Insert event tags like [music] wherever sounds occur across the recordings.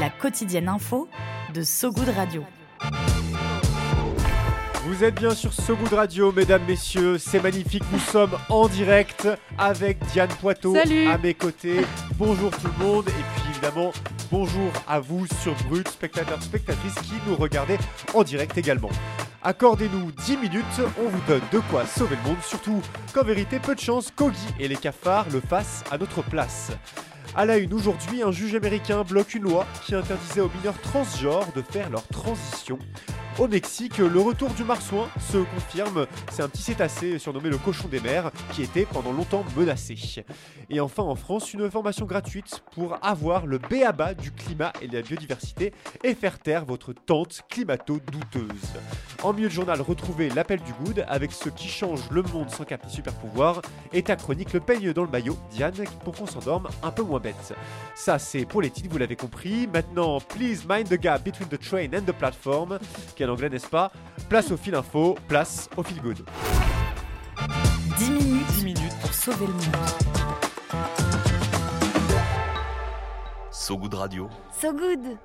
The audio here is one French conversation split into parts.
La quotidienne info de So Good Radio. Vous êtes bien sur So Good Radio, mesdames, messieurs. C'est magnifique. Nous [laughs] sommes en direct avec Diane Poitot à mes côtés. Bonjour tout le monde. Et puis évidemment, bonjour à vous sur Brut, spectateurs, spectatrices qui nous regardez en direct également. Accordez-nous 10 minutes, on vous donne de quoi sauver le monde, surtout qu'en vérité, peu de chance qu'Ogi et les cafards le fassent à notre place. À la une aujourd'hui, un juge américain bloque une loi qui interdisait aux mineurs transgenres de faire leur transition. Au Mexique, le retour du marsouin se confirme. C'est un petit cétacé surnommé le cochon des mers qui était pendant longtemps menacé. Et enfin en France, une formation gratuite pour avoir le béaba du climat et de la biodiversité et faire taire votre tente climato-douteuse. En milieu de journal, retrouvez l'appel du good avec ceux qui changent le monde sans capter super pouvoir et ta chronique le peigne dans le maillot, Diane, pour qu'on s'endorme un peu moins bête. Ça c'est pour les titres, vous l'avez compris. Maintenant, please mind the gap between the train and the platform anglais, n'est-ce pas Place au fil info, place au fil good. 10 minutes, 10 minutes pour sauver le monde. So Good Radio. So Good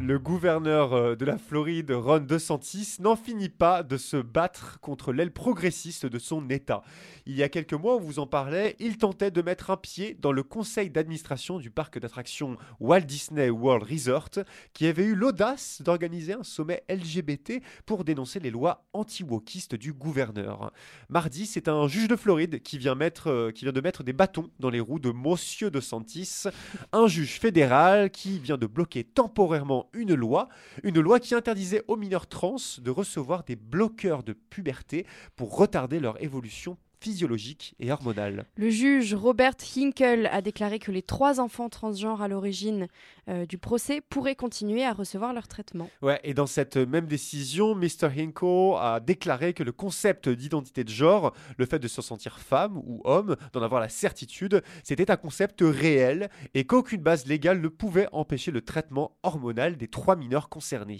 le gouverneur euh, de la Floride, Ron DeSantis, n'en finit pas de se battre contre l'aile progressiste de son État. Il y a quelques mois, on vous en parlait, il tentait de mettre un pied dans le conseil d'administration du parc d'attractions Walt Disney World Resort, qui avait eu l'audace d'organiser un sommet LGBT pour dénoncer les lois anti-wokistes du gouverneur. Mardi, c'est un juge de Floride qui vient, euh, qui vient de mettre des bâtons dans les roues de Monsieur DeSantis, un juge fédéral qui vient de bloquer temporairement une loi, une loi qui interdisait aux mineurs trans de recevoir des bloqueurs de puberté pour retarder leur évolution physiologique et hormonale. Le juge Robert Hinkle a déclaré que les trois enfants transgenres à l'origine euh, du procès pourraient continuer à recevoir leur traitement. Ouais, et dans cette même décision, Mr. Hinkle a déclaré que le concept d'identité de genre, le fait de se sentir femme ou homme, d'en avoir la certitude, c'était un concept réel et qu'aucune base légale ne pouvait empêcher le traitement hormonal des trois mineurs concernés.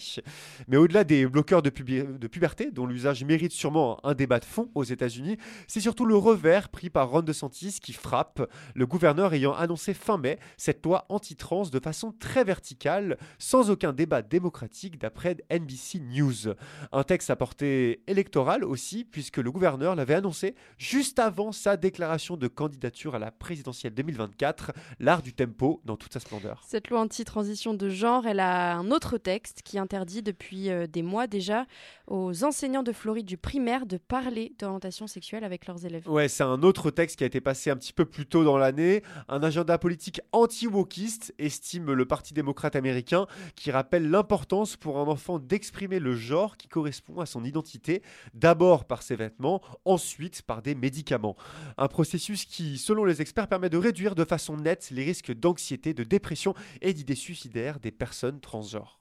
Mais au-delà des bloqueurs de, de puberté, dont l'usage mérite sûrement un débat de fond aux États-Unis, c'est surtout le revers pris par Ron DeSantis qui frappe, le gouverneur ayant annoncé fin mai cette loi anti-trans de façon très verticale, sans aucun débat démocratique d'après NBC News. Un texte à portée électorale aussi, puisque le gouverneur l'avait annoncé juste avant sa déclaration de candidature à la présidentielle 2024, l'art du tempo dans toute sa splendeur. Cette loi anti-transition de genre, elle a un autre texte qui interdit depuis euh, des mois déjà aux enseignants de Floride du primaire de parler d'orientation sexuelle avec leurs élèves. Ouais, c'est un autre texte qui a été passé un petit peu plus tôt dans l'année. Un agenda politique anti-wokiste, estime le Parti démocrate américain, qui rappelle l'importance pour un enfant d'exprimer le genre qui correspond à son identité, d'abord par ses vêtements, ensuite par des médicaments. Un processus qui, selon les experts, permet de réduire de façon nette les risques d'anxiété, de dépression et d'idées suicidaires des personnes transgenres.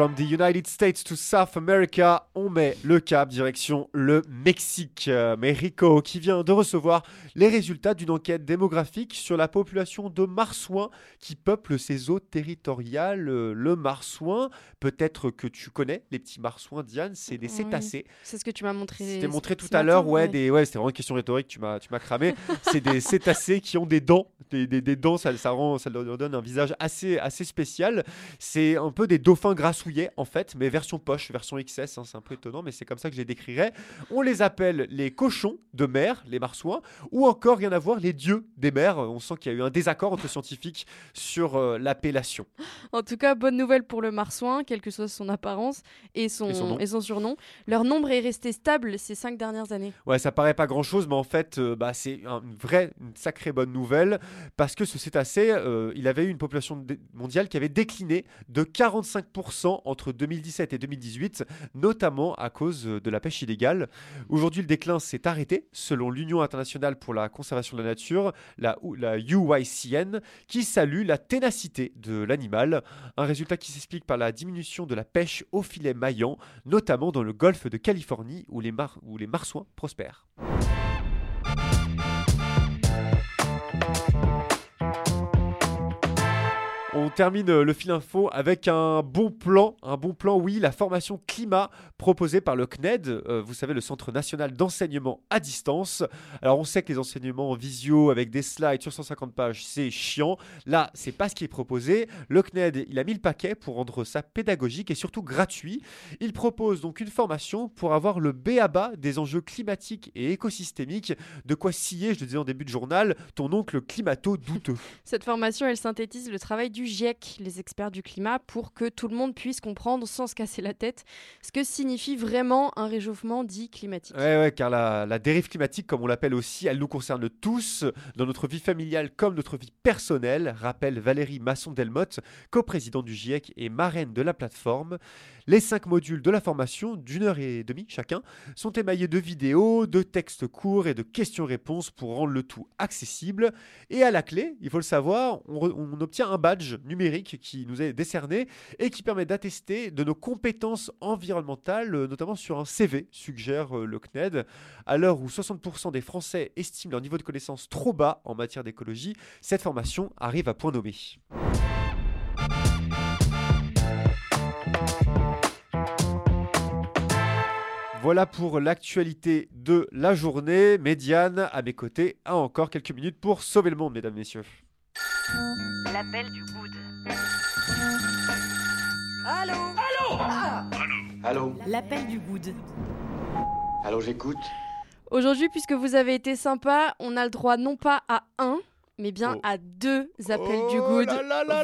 From the United States to South America, on met le cap direction le Mexique. Mais Rico, qui vient de recevoir les résultats d'une enquête démographique sur la population de marsouins qui peuplent ces eaux territoriales. Le marsouin, peut-être que tu connais les petits marsouins, Diane, c'est des cétacés. C'est ce que tu m'as montré. C'était montré tout à l'heure, ouais, Des, ouais c'était vraiment une question rhétorique, tu m'as, tu m'as cramé. c'est des cétacés qui ont des dents, des, des, dents, ça, ça, rend, ça leur donne un visage assez, assez spécial. C'est un peu des dauphins en fait, mais version poche, version XS, hein, c'est un peu étonnant, mais c'est comme ça que je les décrirais. On les appelle les cochons de mer, les marsouins, ou encore, rien à voir, les dieux des mers. On sent qu'il y a eu un désaccord entre scientifiques sur euh, l'appellation. En tout cas, bonne nouvelle pour le marsouin, quelle que soit son apparence et son, et son, surnom. Leur nombre est resté stable ces cinq dernières années. Ouais, ça paraît pas grand chose, mais en fait, euh, bah, c'est une vraie, une sacrée bonne nouvelle. parce que ce cétacé, euh, il avait eu une population mondiale qui avait décliné de 45% entre 2017 et 2018, notamment à cause de la pêche illégale. Aujourd'hui, le déclin s'est arrêté, selon l'Union internationale pour la conservation de la nature, la, UICN, qui salue la ténacité de l'animal, un résultat qui s'explique par la diminution de la pêche au filet maillant, notamment dans le golfe de Californie où les, où les marsouins prospèrent. On termine euh, le fil info avec un bon plan, un bon plan, oui, la formation climat proposée par le CNED, euh, vous savez, le Centre national d'enseignement à distance. Alors on sait que les enseignements en visio avec des slides sur 150 pages, c'est chiant. Là, c'est pas ce qui est proposé. Le CNED, il a mis le paquet pour rendre ça pédagogique et surtout gratuit. Il propose donc une formation pour avoir le B à bas des enjeux climatiques et écosystémiques, de quoi scier, je le disais en début de journal, ton oncle climato douteux. Cette formation, elle synthétise le travail du GIEC, les experts du climat, pour que tout le monde puisse comprendre sans se casser la tête ce que signifie vraiment un réchauffement dit climatique. Ouais, ouais, car la, dérive climatique, comme on l'appelle aussi, elle nous concerne tous, dans notre vie familiale comme notre vie personnelle, rappelle Valérie Masson-Delmotte, coprésidente du GIEC et marraine de la plateforme. Les cinq modules de la formation, d'une heure et demie chacun, sont émaillés de vidéos, de textes courts et de questions-réponses pour rendre le tout accessible. Et à la clé, il faut le savoir, on, obtient un badge numérique qui nous est décerné et qui permet d'attester de nos compétences environnementales, notamment sur un CV, suggère euh, le CNED. À l'heure où 60% des Français estiment leur niveau de connaissance trop bas en matière d'écologie, cette formation arrive à point nommé. Voilà pour l'actualité de la journée. Médiane, à mes côtés, a encore quelques minutes pour sauver le monde, mesdames, messieurs. L'appel du good. Allô Allô ah Allô L'appel du good. Allô, j'écoute. Aujourd'hui, puisque vous avez été sympa, on a le droit non pas à un, mais bien oh. à deux appels du oh good.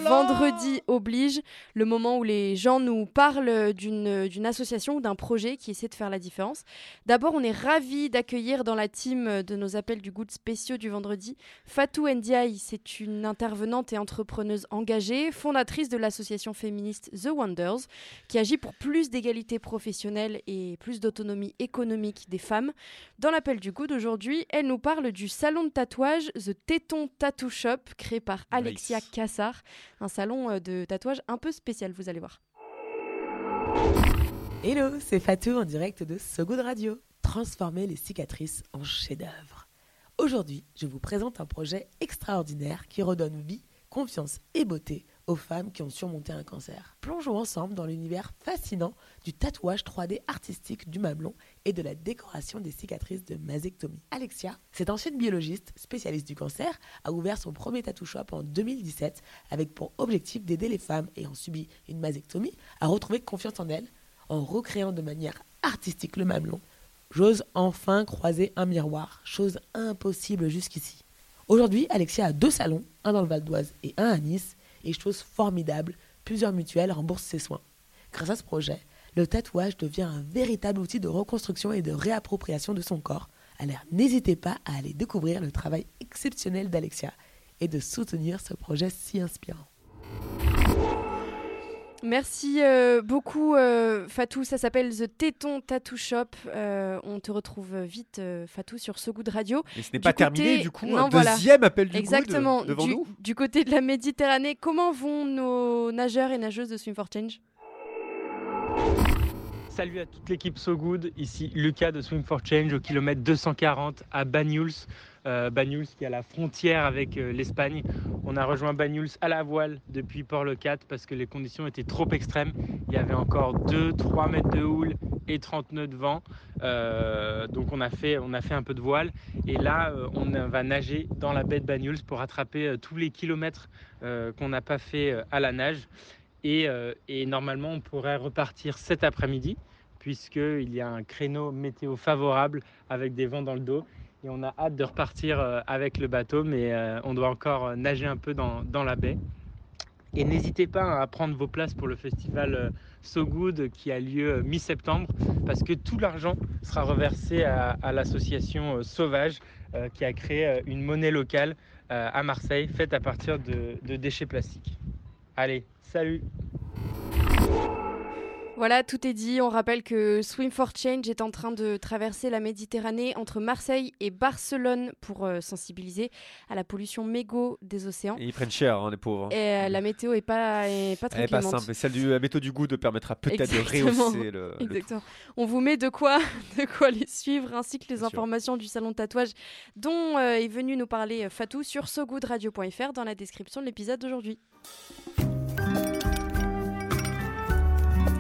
Vendredi oblige, le moment où les gens nous parlent d'une association ou d'un projet qui essaie de faire la différence. D'abord, on est ravis d'accueillir dans la team de nos appels du good spéciaux du vendredi Fatou Ndiaye. C'est une intervenante et entrepreneuse engagée, fondatrice de l'association féministe The Wonders, qui agit pour plus d'égalité professionnelle et plus d'autonomie économique des femmes. Dans l'appel du good aujourd'hui, elle nous parle du salon de tatouage The Téton Tatouage Tattoo Shop créé par Alexia Cassar, un salon euh, de tatouage un peu spécial, vous allez voir. Hello, c'est Fatou en direct de So Good Radio. Transformer les cicatrices en chef-d'œuvre. Aujourd'hui, je vous présente un projet extraordinaire qui redonne vie, confiance et beauté aux femmes qui ont surmonté un cancer. Plongeons ensemble dans l'univers fascinant du tatouage 3D artistique du mamelon et de la décoration des cicatrices de mastectomie. Alexia, cette ancienne biologiste spécialiste du cancer, a ouvert son premier tattoo shop en 2017 avec pour objectif d'aider les femmes ayant subi une mastectomie à retrouver confiance en elles en recréant de manière artistique le mamelon. J'ose enfin croiser un miroir, chose impossible jusqu'ici. Aujourd'hui, Alexia a deux salons, un dans le Val d'Oise et un à Nice, et chose formidable, plusieurs mutuelles remboursent ses soins. Grâce à ce projet, le tatouage devient un véritable outil de reconstruction et de réappropriation de son corps. Alors n'hésitez pas à aller découvrir le travail exceptionnel d'Alexia et de soutenir ce projet si inspirant. Merci euh, beaucoup euh, Fatou, ça s'appelle The Téton Tattoo Shop. Euh, on te retrouve vite Fatou sur ce goût de radio. Et ce n'est pas terminé du coup, un deuxième appel du Exactement. devant du, nous. Du côté de la Méditerranée, comment vont nos nageurs et nageuses de Swim for Change? Salut à toute l'équipe So Good, ici Lucas de Swim for Change au kilomètre 240 à Banyuls. Euh, Banyuls qui est à la frontière avec euh, l'Espagne. On a rejoint Banyuls à la voile depuis Port-le-Cat parce que les conditions étaient trop extrêmes. Il y avait encore 2-3 mètres de houle et 30 nœuds de vent. Euh, donc on a, fait, on a fait un peu de voile. Et là, on va nager dans la baie de Banyuls pour rattraper tous les kilomètres qu'on n'a pas fait à la nage. Et, et, normalement, on pourrait repartir cet après-midi, puisqu'il y a un créneau météo favorable avec des vents dans le dos et on a hâte de repartir euh, avec le bateau, mais euh, on doit encore euh, nager un peu dans, la baie. Et n'hésitez pas à prendre vos places pour le festival So Good qui a lieu mi-septembre. parce que tout l'argent sera reversé à, l'association Sauvage qui a créé une monnaie locale à Marseille faite à partir de déchets plastiques. Allez, salut voilà, tout est dit. On rappelle que Swim for Change est en train de traverser la Méditerranée entre Marseille et Barcelone pour euh, sensibiliser à la pollution mégot des océans. Et ils prennent cher, hein, les pauvres. Et euh, la météo est pas, est pas très Elle est pas simple. Mais celle du, la météo du goût permettra peut-être de rehausser le. [laughs] Exactement. On vous met de quoi, [laughs] de quoi les suivre ainsi que les informations du salon de tatouage dont euh, est venu nous parler Fatou sur sogoodradio.fr dans la description de l'épisode d'aujourd'hui.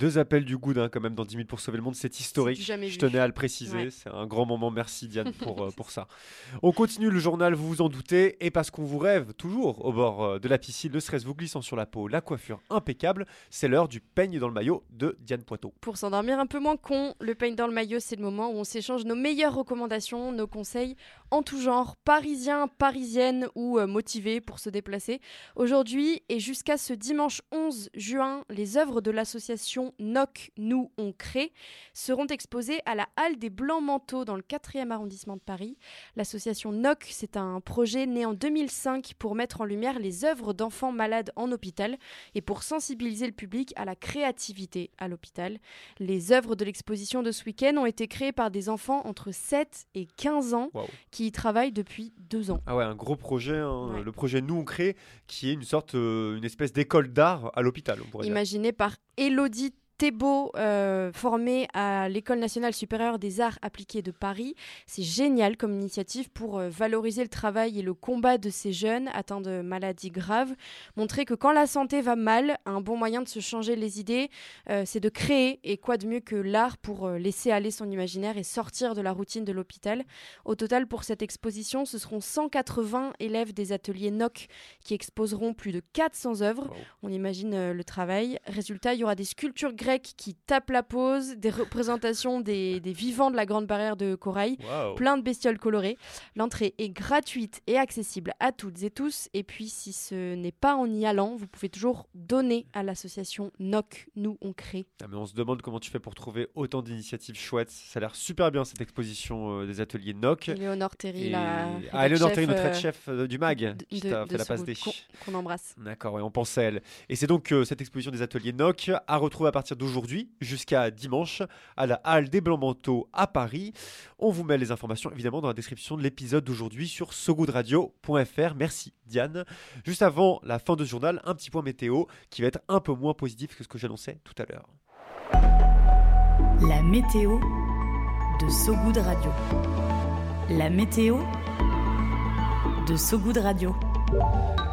Deux appels du Good hein, quand même dans 10 minutes pour sauver le monde, c'est historique. Je tenais à le préciser, c'est un grand moment. Merci Diane pour, euh, [laughs] pour ça. On continue le journal, vous vous en doutez, et parce qu'on vous rêve toujours au bord euh, de la piscine, le stress vous glissant sur la peau, la coiffure impeccable, c'est l'heure du peigne dans le maillot de Diane Poitot. Pour s'endormir un peu moins con, le peigne dans le maillot, c'est le moment où on s'échange nos meilleures recommandations, nos conseils en tout genre, parisiens, parisiennes ou euh, motivés pour se déplacer. Aujourd'hui et jusqu'à ce dimanche 11 juin, les œuvres de l'association NOC, nous on crée, seront exposés à la Halle des Blancs Manteaux dans le 4e arrondissement de Paris. L'association NOC, c'est un projet né en 2005 pour mettre en lumière les œuvres d'enfants malades en hôpital et pour sensibiliser le public à la créativité à l'hôpital. Les œuvres de l'exposition de ce week-end ont été créées par des enfants entre 7 et 15 ans qui y travaillent depuis deux ans. Ah ouais, un gros projet, hein. le projet Nous on crée, qui est une sorte, euh, une espèce d'école d'art à l'hôpital. Imaginé par Elodie Thébault, euh, formé à l'École nationale supérieure des arts appliqués de Paris. C'est génial comme initiative pour euh, valoriser le travail et le combat de ces jeunes atteints de maladies graves. Montrer que quand la santé va mal, un bon moyen de se changer les idées, euh, c'est de créer. Et quoi de mieux que l'art pour laisser aller son imaginaire et sortir de la routine de l'hôpital. Au total, pour cette exposition, ce seront 180 élèves des ateliers NOC qui exposeront plus de 400 œuvres. On imagine le travail. Résultat, il y aura des sculptures grecques qui tape la pose, des représentations des, vivants de la Grande Barrière de Corail, plein de bestioles colorées. L'entrée est gratuite et accessible à toutes et tous. Et puis, si ce n'est pas en y allant, vous pouvez toujours donner à l'association NOC, Nous on crée. Ah, mais on se demande comment tu fais pour trouver autant d'initiatives chouettes. Ça a l'air super bien cette exposition euh, des ateliers NOC. Léonore Terry, la ah, Léonore Terry, notre chef euh, du MAG, qui t'a fait la passe des qu'on embrasse. D'accord, et on pense à elle. Et c'est donc euh, cette exposition des ateliers NOC à retrouver à partir d'aujourd'hui jusqu'à dimanche à la Halle des Blancs-Manteaux à Paris. On vous met les informations évidemment dans la description de l'épisode d'aujourd'hui sur sogoodradio.fr. Merci Diane. Juste avant la fin de ce journal, un petit point météo qui va être un peu moins positif que ce que j'annonçais tout à l'heure. La météo de Sogoud Radio. La météo de Sogoud Radio.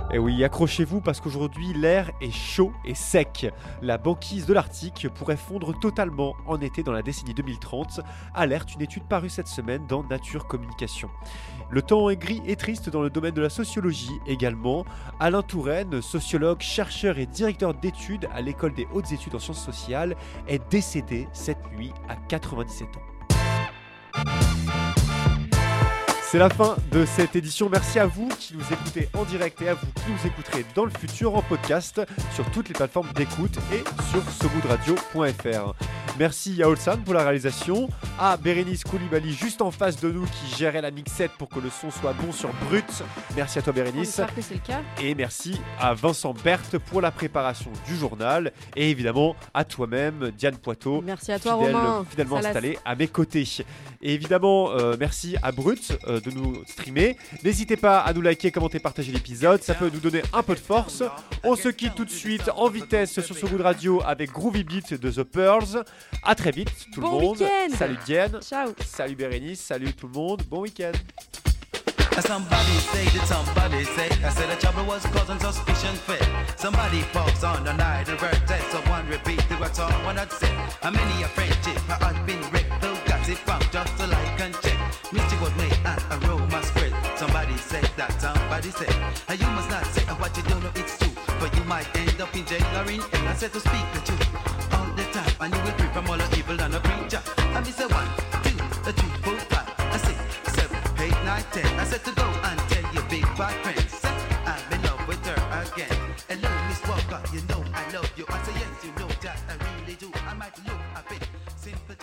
Et eh oui, accrochez-vous parce qu'aujourd'hui l'air est chaud et sec. La banquise de l'Arctique pourrait fondre totalement en été dans la décennie 2030, alerte une étude parue cette semaine dans Nature Communication. Le temps est gris et triste dans le domaine de la sociologie également. Alain Touraine, sociologue, chercheur et directeur d'études à l'école des hautes études en sciences sociales, est décédé cette nuit à 97 ans. C'est la fin de cette édition. Merci à vous qui nous écoutez en direct et à vous qui nous écouterez dans le futur en podcast sur toutes les plateformes d'écoute et sur soboudradio.fr. Merci à Olsan pour la réalisation, à Bérénice Koulibaly juste en face de nous qui gérait la mixette pour que le son soit bon sur Brut. Merci à toi Bérénice. que c'est le cas. Et merci à Vincent Berthe pour la préparation du journal et évidemment à toi-même Diane Poitot. Merci à toi Romain. Fidèlement installé à mes côtés. Et évidemment euh, merci à Brut. Euh, de nous streamer. N'hésitez pas à nous liker, commenter, partager l'épisode. Ça peut nous donner un peu de force. On se quitte tout de suite en vitesse sur ce bout de radio avec Groovy Beat de The Pearls. À très vite, tout le monde. Salut Diane. Ciao. Salut Bérénice. Salut tout le monde. Bon week-end. Somebody say, did somebody say? I said the trouble was causing suspicion fit. Somebody falls on the night of birthday, so one repeat the what's all one I'd say. How many a friendship had been wrecked, though got it from just to like and check. Mischief was made and aroma spread. Somebody said that somebody said, and you must not say what you don't know it's true, but you might end up in jail or in hell. I said to speak the truth all the time, and you will free from all the evil and the preacher. And me say one, two, three, four, five, I six, seven, eight, nine. ten. I said to go and tell your big bad friends. I'm in love with her again. Hello, Miss Walker, you know I love you. I say yes, you know that I really do. I might look a bit simple